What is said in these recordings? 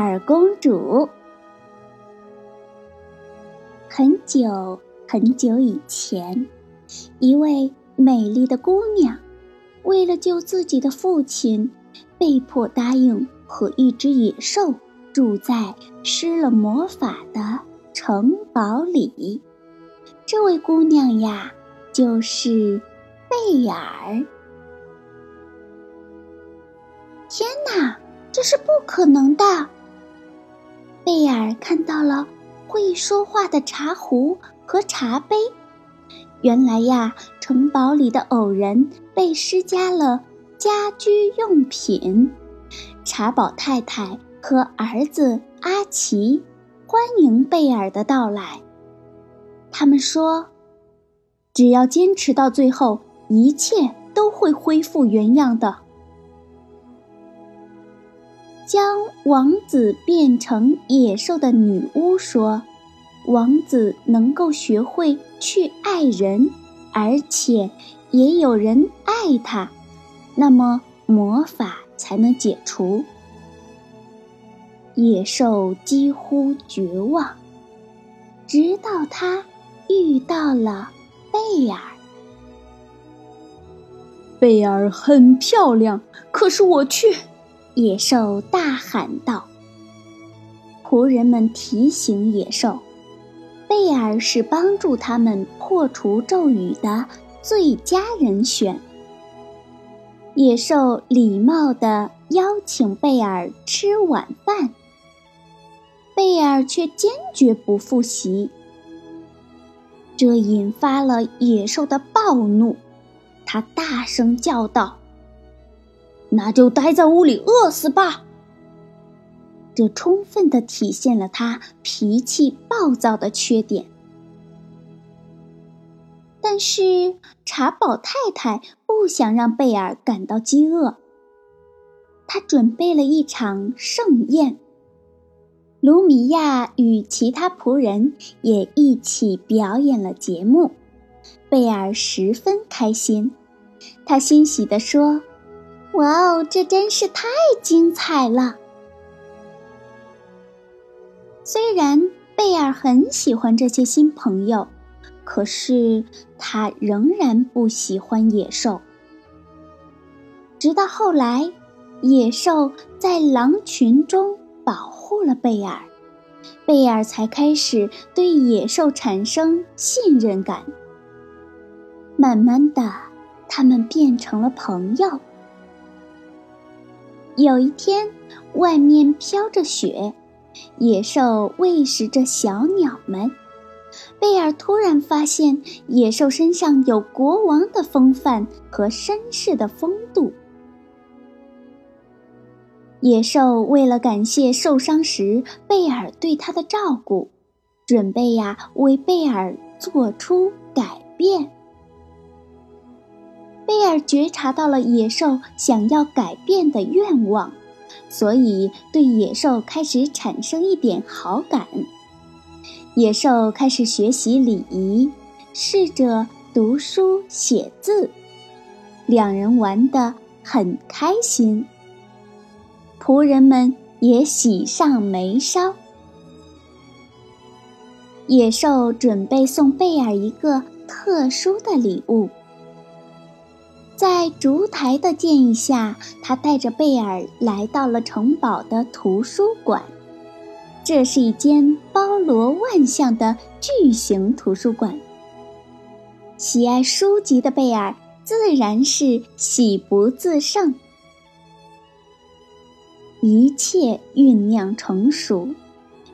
尔公主。很久很久以前，一位美丽的姑娘，为了救自己的父亲，被迫答应和一只野兽住在施了魔法的城堡里。这位姑娘呀，就是贝尔。天哪！这是不可能的。看到了会说话的茶壶和茶杯。原来呀，城堡里的偶人被施加了家居用品。茶宝太太和儿子阿奇欢迎贝尔的到来。他们说：“只要坚持到最后，一切都会恢复原样的。”将王子变成野兽的女巫说：“王子能够学会去爱人，而且也有人爱他，那么魔法才能解除。”野兽几乎绝望，直到他遇到了贝尔。贝尔很漂亮，可是我却……野兽大喊道：“仆人们提醒野兽，贝尔是帮助他们破除咒语的最佳人选。”野兽礼貌地邀请贝尔吃晚饭，贝尔却坚决不复习，这引发了野兽的暴怒，他大声叫道。那就待在屋里饿死吧。这充分的体现了他脾气暴躁的缺点。但是茶宝太太不想让贝尔感到饥饿，她准备了一场盛宴。卢米亚与其他仆人也一起表演了节目，贝尔十分开心，他欣喜地说。哇哦，这真是太精彩了！虽然贝尔很喜欢这些新朋友，可是他仍然不喜欢野兽。直到后来，野兽在狼群中保护了贝尔，贝尔才开始对野兽产生信任感。慢慢的，他们变成了朋友。有一天，外面飘着雪，野兽喂食着小鸟们。贝尔突然发现，野兽身上有国王的风范和绅士的风度。野兽为了感谢受伤时贝尔对他的照顾，准备呀为贝尔做出改变。贝尔觉察到了野兽想要改变的愿望，所以对野兽开始产生一点好感。野兽开始学习礼仪，试着读书写字，两人玩得很开心。仆人们也喜上眉梢。野兽准备送贝尔一个特殊的礼物。在烛台的建议下，他带着贝尔来到了城堡的图书馆。这是一间包罗万象的巨型图书馆。喜爱书籍的贝尔自然是喜不自胜。一切酝酿成熟，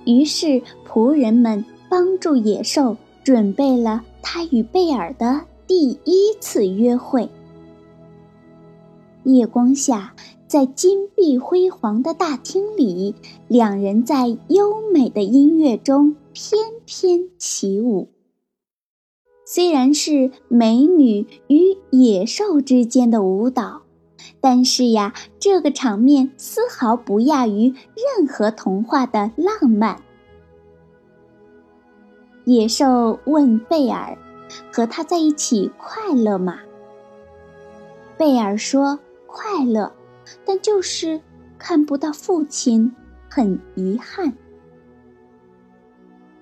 于是仆人们帮助野兽准备了他与贝尔的第一次约会。夜光下，在金碧辉煌的大厅里，两人在优美的音乐中翩翩起舞。虽然是美女与野兽之间的舞蹈，但是呀，这个场面丝毫不亚于任何童话的浪漫。野兽问贝尔：“和他在一起快乐吗？”贝尔说：“快乐，但就是看不到父亲，很遗憾。”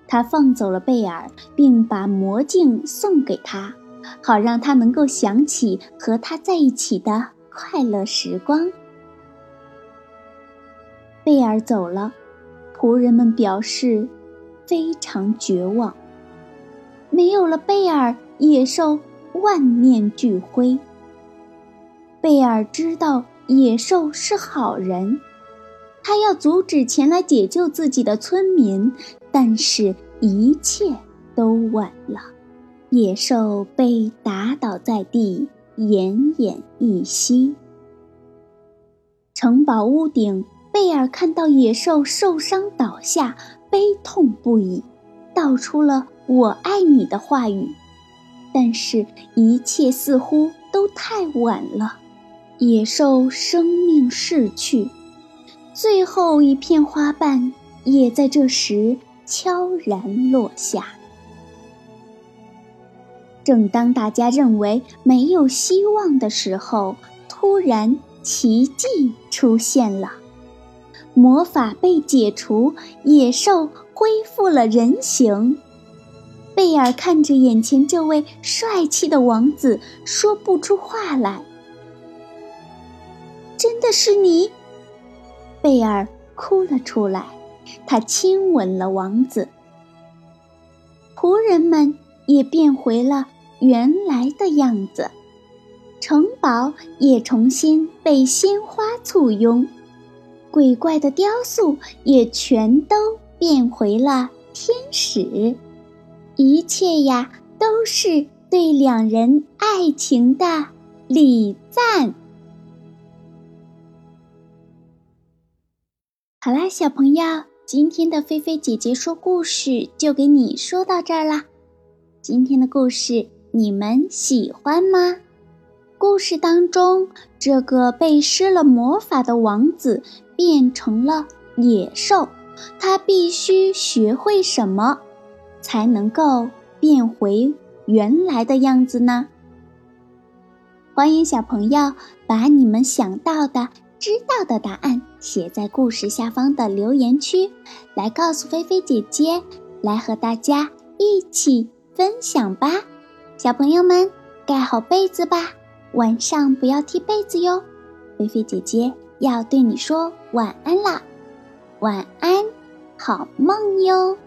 他放走了贝尔，并把魔镜送给他，好让他能够想起和他在一起的快乐时光。贝尔走了，仆人们表示非常绝望。没有了贝尔，野兽万念俱灰。贝尔知道野兽是好人，他要阻止前来解救自己的村民。但是，一切都晚了。野兽被打倒在地，奄奄一息。城堡屋顶，贝尔看到野兽受伤倒下，悲痛不已，道出了“我爱你”的话语。但是，一切似乎都太晚了。野兽生命逝去，最后一片花瓣也在这时。悄然落下。正当大家认为没有希望的时候，突然奇迹出现了，魔法被解除，野兽恢复了人形。贝尔看着眼前这位帅气的王子，说不出话来。真的是你？贝尔哭了出来。他亲吻了王子，仆人们也变回了原来的样子，城堡也重新被鲜花簇拥，鬼怪的雕塑也全都变回了天使，一切呀都是对两人爱情的礼赞。好啦，小朋友。今天的菲菲姐姐说故事就给你说到这儿啦。今天的故事你们喜欢吗？故事当中，这个被施了魔法的王子变成了野兽，他必须学会什么，才能够变回原来的样子呢？欢迎小朋友把你们想到的。知道的答案写在故事下方的留言区，来告诉菲菲姐姐，来和大家一起分享吧。小朋友们，盖好被子吧，晚上不要踢被子哟。菲菲姐姐要对你说晚安啦，晚安，好梦哟。